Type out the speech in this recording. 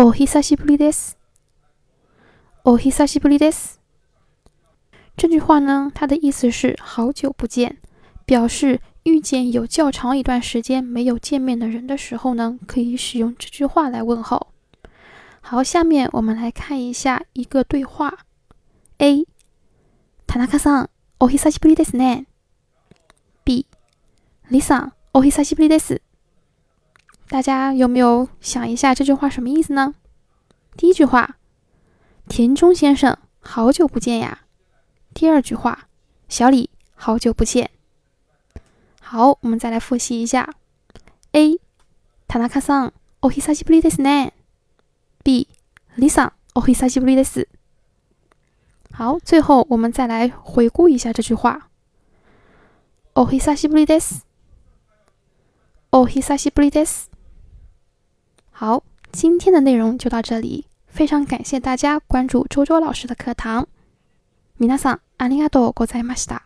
お久しぶりです。お久しぶりです。这句话呢，它的意思是好久不见，表示遇见有较长一段时间没有见面的人的时候呢，可以使用这句话来问候。好，下面我们来看一下一个对话。A，田中さん、お久しぶりですね。B，李さん、お久しぶりです。 大家有没有想一下这句话什么意思呢？第一句话，田中先生，好久不见呀。第二句话，小李，好久不见。好，我们再来复习一下。A，田中さん、お久しぶりですね。B，李さん、お久しぶりです。好，最后我们再来回顾一下这句话。お久しぶりです。お久しぶりです。 好，今天的内容就到这里。非常感谢大家关注周周老师的课堂。皆さんありがとうございました。